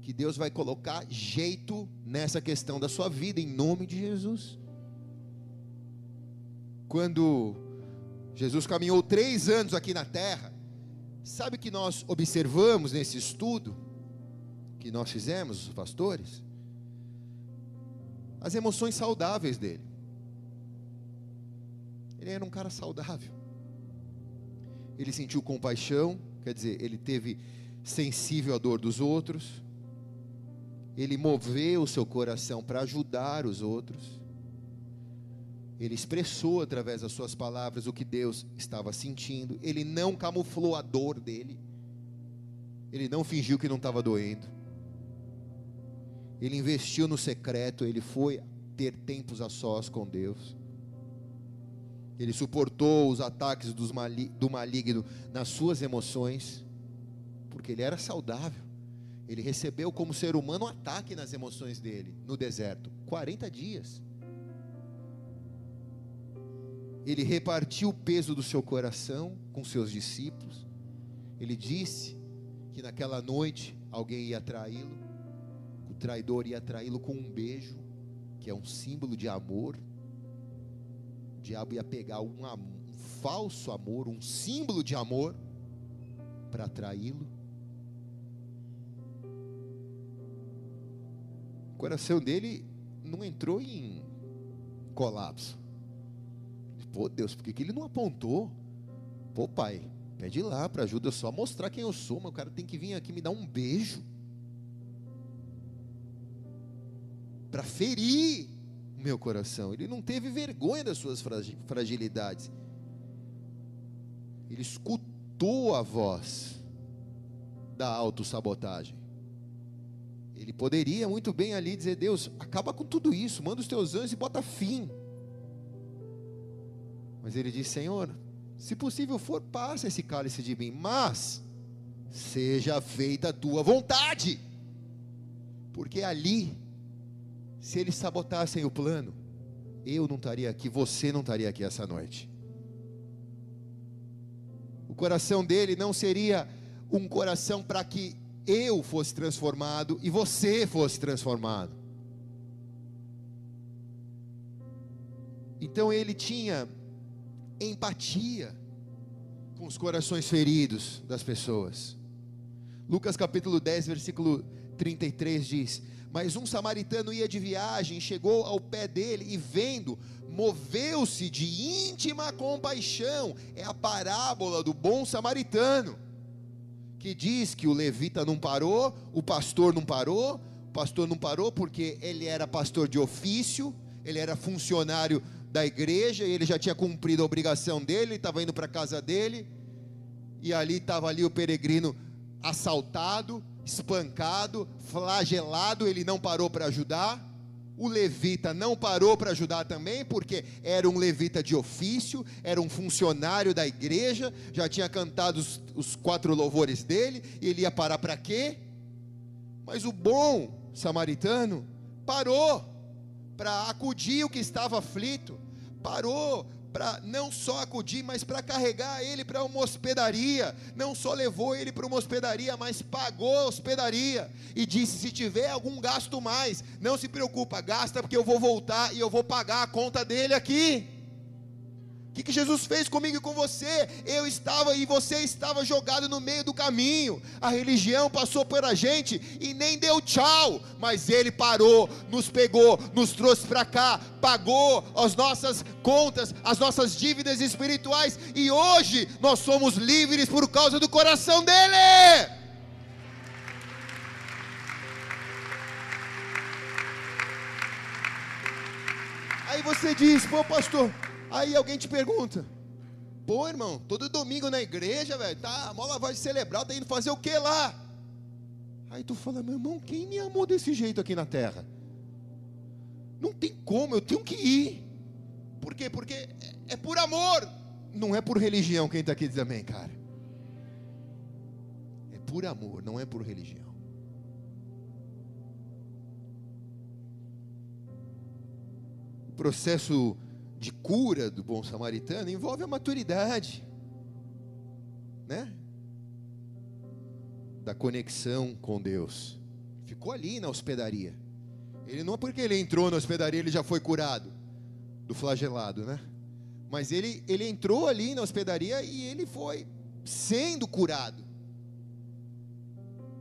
que Deus vai colocar jeito nessa questão da sua vida, em nome de Jesus. Quando Jesus caminhou três anos aqui na terra, sabe que nós observamos nesse estudo que nós fizemos, os pastores? As emoções saudáveis dele. Ele era um cara saudável. Ele sentiu compaixão, quer dizer, ele teve sensível à dor dos outros. Ele moveu o seu coração para ajudar os outros. Ele expressou através das suas palavras o que Deus estava sentindo. Ele não camuflou a dor dele. Ele não fingiu que não estava doendo. Ele investiu no secreto. Ele foi ter tempos a sós com Deus. Ele suportou os ataques do maligno nas suas emoções, porque ele era saudável. Ele recebeu como ser humano um ataque nas emoções dele no deserto 40 dias. Ele repartiu o peso do seu coração com seus discípulos. Ele disse que naquela noite alguém ia traí-lo, o traidor ia traí-lo com um beijo, que é um símbolo de amor diabo ia pegar um, um falso amor, um símbolo de amor, para atraí-lo. O coração dele não entrou em colapso. Pô, Deus, por que, que ele não apontou? Pô, pai, pede lá para ajuda, só mostrar quem eu sou, mas o cara tem que vir aqui me dar um beijo. Para ferir meu coração. Ele não teve vergonha das suas fragilidades. Ele escutou a voz da autossabotagem. Ele poderia muito bem ali dizer: Deus, acaba com tudo isso, manda os teus anjos e bota fim. Mas ele disse: Senhor, se possível for, passa esse cálice de mim, mas seja feita a tua vontade. Porque ali, se eles sabotassem o plano, eu não estaria aqui, você não estaria aqui essa noite. O coração dele não seria um coração para que eu fosse transformado e você fosse transformado. Então ele tinha empatia com os corações feridos das pessoas. Lucas capítulo 10, versículo 33 diz: Mas um samaritano ia de viagem, chegou ao pé dele e vendo, moveu-se de íntima compaixão. É a parábola do bom samaritano, que diz que o levita não parou, o pastor não parou, o pastor não parou porque ele era pastor de ofício, ele era funcionário da igreja, e ele já tinha cumprido a obrigação dele, estava indo para a casa dele, e ali estava ali o peregrino assaltado, espancado, flagelado, ele não parou para ajudar. O levita não parou para ajudar também, porque era um levita de ofício, era um funcionário da igreja, já tinha cantado os, os quatro louvores dele, e ele ia parar para quê? Mas o bom samaritano parou para acudir o que estava aflito, parou para não só acudir, mas para carregar ele para uma hospedaria. Não só levou ele para uma hospedaria, mas pagou a hospedaria. E disse: se tiver algum gasto mais, não se preocupa, gasta porque eu vou voltar e eu vou pagar a conta dele aqui. O que, que Jesus fez comigo e com você? Eu estava e você estava jogado no meio do caminho. A religião passou por a gente e nem deu tchau, mas Ele parou, nos pegou, nos trouxe para cá, pagou as nossas contas, as nossas dívidas espirituais e hoje nós somos livres por causa do coração dele. Aí você diz, pô, pastor, Aí alguém te pergunta: Pô, irmão, todo domingo na igreja, velho, tá, a mó lavagem cerebral, tá indo fazer o que lá? Aí tu fala: Meu irmão, quem me amou desse jeito aqui na terra? Não tem como, eu tenho que ir. Por quê? Porque é, é por amor, não é por religião. Quem está aqui diz amém, cara. É por amor, não é por religião. O processo de cura do bom samaritano envolve a maturidade, né? Da conexão com Deus. Ficou ali na hospedaria. Ele não é porque ele entrou na hospedaria ele já foi curado do flagelado, né? Mas ele, ele entrou ali na hospedaria e ele foi sendo curado.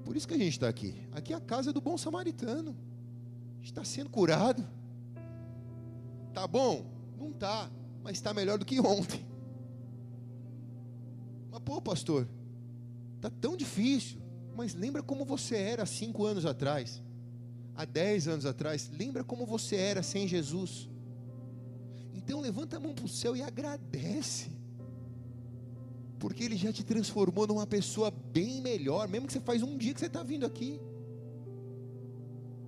Por isso que a gente está aqui. Aqui é a casa do bom samaritano. Está sendo curado. Tá bom? Não está, mas está melhor do que ontem. Mas pô, pastor, está tão difícil. Mas lembra como você era há cinco anos atrás, há dez anos atrás. Lembra como você era sem Jesus. Então levanta a mão para o céu e agradece. Porque Ele já te transformou numa pessoa bem melhor, mesmo que você faz um dia que você está vindo aqui.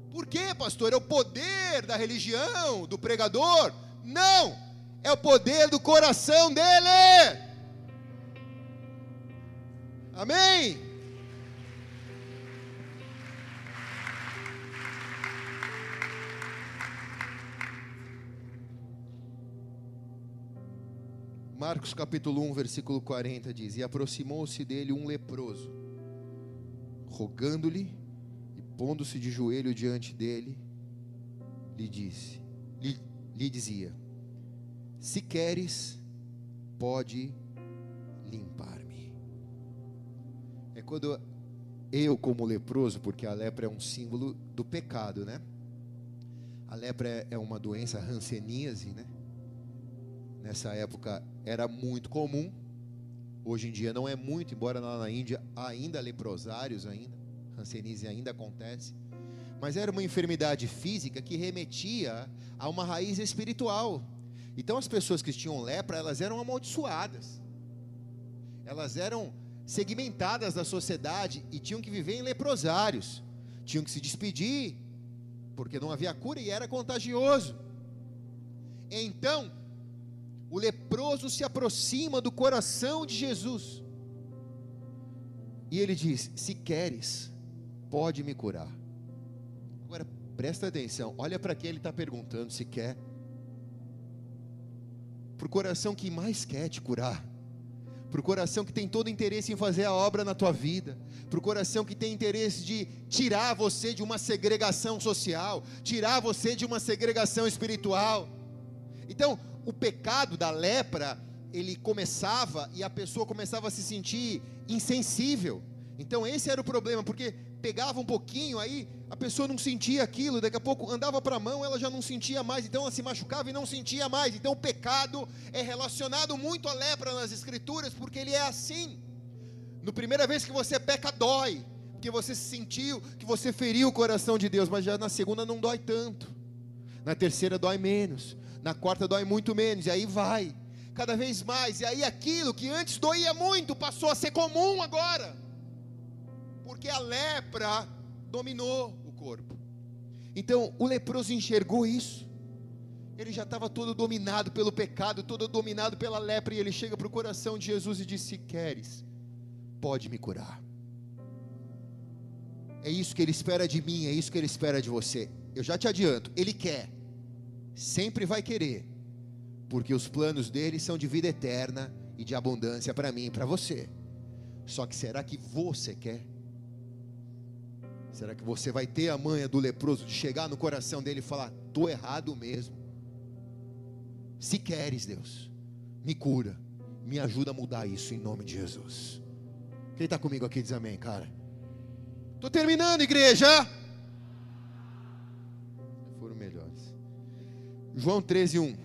Por quê, pastor? É o poder da religião, do pregador? Não, é o poder do coração dele. Amém? Marcos capítulo 1, versículo 40 diz: E aproximou-se dele um leproso, rogando-lhe e pondo-se de joelho diante dele, lhe disse: lhe lhe dizia: Se queres, pode limpar-me. É quando eu, como leproso, porque a lepra é um símbolo do pecado, né? A lepra é uma doença ranceníase, né? Nessa época era muito comum Hoje em dia não é muito, embora lá na Índia ainda leprosários ainda, hanseníase ainda acontece. Mas era uma enfermidade física que remetia a uma raiz espiritual. Então as pessoas que tinham lepra, elas eram amaldiçoadas. Elas eram segmentadas da sociedade e tinham que viver em leprosários. Tinham que se despedir, porque não havia cura e era contagioso. Então, o leproso se aproxima do coração de Jesus. E ele diz: Se queres, pode me curar. Agora, presta atenção, olha para quem ele está perguntando se quer. Para o coração que mais quer te curar para o coração que tem todo interesse em fazer a obra na tua vida, para o coração que tem interesse de tirar você de uma segregação social, tirar você de uma segregação espiritual. Então, o pecado da lepra, ele começava e a pessoa começava a se sentir insensível. Então, esse era o problema, porque pegava um pouquinho, aí a pessoa não sentia aquilo, daqui a pouco andava para a mão, ela já não sentia mais, então ela se machucava e não sentia mais. Então o pecado é relacionado muito à lepra nas escrituras, porque ele é assim. No primeira vez que você peca dói, porque você sentiu que você feriu o coração de Deus, mas já na segunda não dói tanto. Na terceira dói menos, na quarta dói muito menos, e aí vai. Cada vez mais, e aí aquilo que antes doía muito passou a ser comum agora porque a lepra dominou o corpo. Então o leproso enxergou isso. Ele já estava todo dominado pelo pecado, todo dominado pela lepra, e ele chega para o coração de Jesus e diz: Se queres, pode me curar. É isso que ele espera de mim, é isso que ele espera de você. Eu já te adianto, ele quer, sempre vai querer, porque os planos dele são de vida eterna e de abundância para mim e para você. Só que será que você quer? Será que você vai ter a manha do leproso de chegar no coração dele e falar: estou errado mesmo? Se queres, Deus, me cura, me ajuda a mudar isso em nome de Jesus. Quem está comigo aqui diz amém, cara. Estou terminando, igreja. Foram melhores. João 13, 1.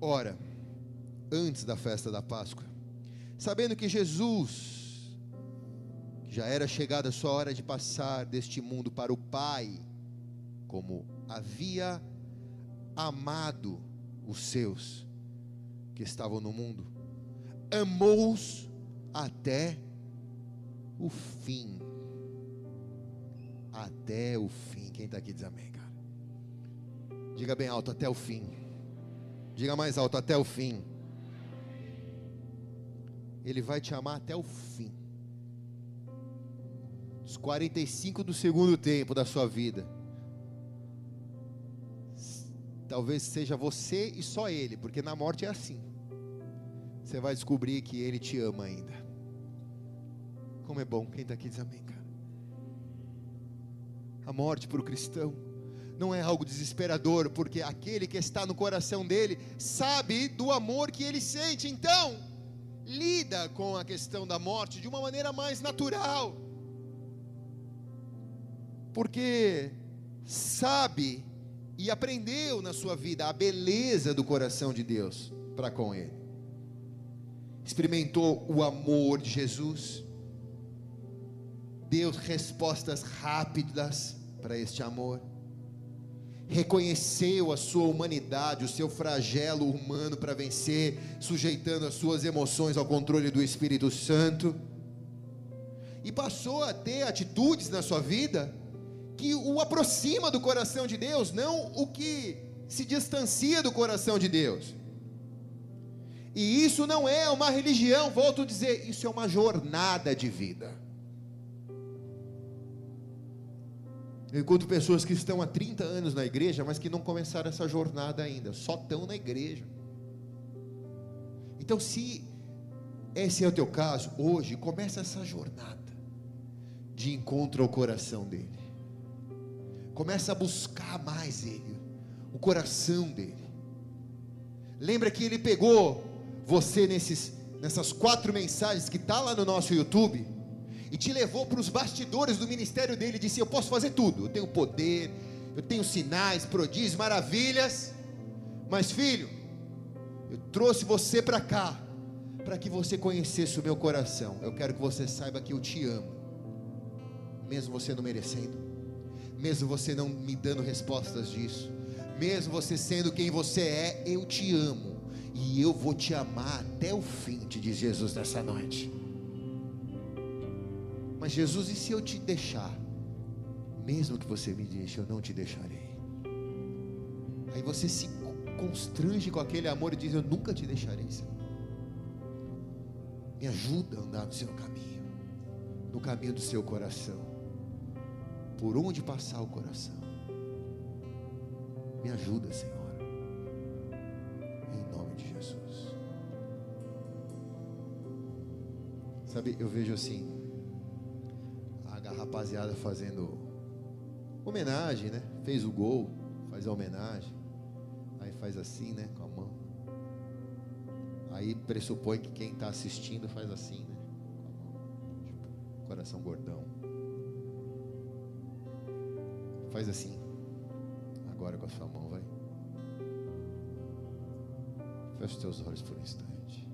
Ora, antes da festa da Páscoa, sabendo que Jesus já era chegada a sua hora de passar deste mundo para o Pai, como havia amado os seus que estavam no mundo, amou-os até o fim. Até o fim. Quem está aqui diz amém, cara. Diga bem alto, até o fim. Diga mais alto, até o fim. Ele vai te amar até o fim os 45 do segundo tempo da sua vida. Talvez seja você e só Ele, porque na morte é assim. Você vai descobrir que Ele te ama ainda. Como é bom, quem está aqui diz amém, cara. A morte para o cristão não é algo desesperador, porque aquele que está no coração dele sabe do amor que ele sente, então lida com a questão da morte de uma maneira mais natural porque sabe e aprendeu na sua vida a beleza do coração de Deus para com Ele. Experimentou o amor de Jesus, deu respostas rápidas para este amor, reconheceu a sua humanidade, o seu flagelo humano para vencer, sujeitando as suas emoções ao controle do Espírito Santo, e passou a ter atitudes na sua vida que o aproxima do coração de Deus, não o que se distancia do coração de Deus. E isso não é uma religião, volto a dizer, isso é uma jornada de vida. Eu encontro pessoas que estão há 30 anos na igreja, mas que não começaram essa jornada ainda, só estão na igreja. Então, se esse é o teu caso, hoje começa essa jornada de encontro ao coração dele. Começa a buscar mais Ele, o coração dele. Lembra que Ele pegou você nesses, nessas quatro mensagens que está lá no nosso YouTube e te levou para os bastidores do ministério dele e disse: Eu posso fazer tudo, eu tenho poder, eu tenho sinais, prodígios, maravilhas, mas filho, eu trouxe você para cá para que você conhecesse o meu coração. Eu quero que você saiba que eu te amo, mesmo você não merecendo, mesmo você não me dando respostas disso, mesmo você sendo quem você é, eu te amo e eu vou te amar até o fim, te diz Jesus nessa noite. Mas Jesus, e se eu te deixar? Mesmo que você me deixe, eu não te deixarei. Aí você se constrange com aquele amor e diz: Eu nunca te deixarei, Senhor. Me ajuda a andar no seu caminho, no caminho do seu coração, por onde passar o coração. Me ajuda, Senhor. Em nome de Jesus. Sabe, eu vejo assim, a rapaziada fazendo homenagem, né? Fez o gol, faz a homenagem. Aí faz assim, né? Com a mão. Aí pressupõe que quem está assistindo faz assim, né? Com a mão. Tipo, coração gordão. Faz assim. Agora com a sua mão, vai. Feche os teus olhos por um instante.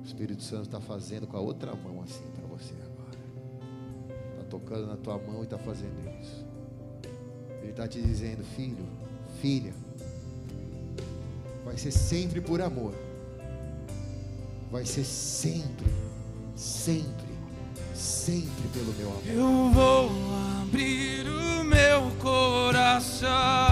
O Espírito Santo está fazendo com a outra mão assim para você agora. Está tocando na tua mão e está fazendo isso. Ele está te dizendo, filho, filha, vai ser sempre por amor. Vai ser sempre, sempre, sempre pelo meu amor. Eu vou abrir o meu coração.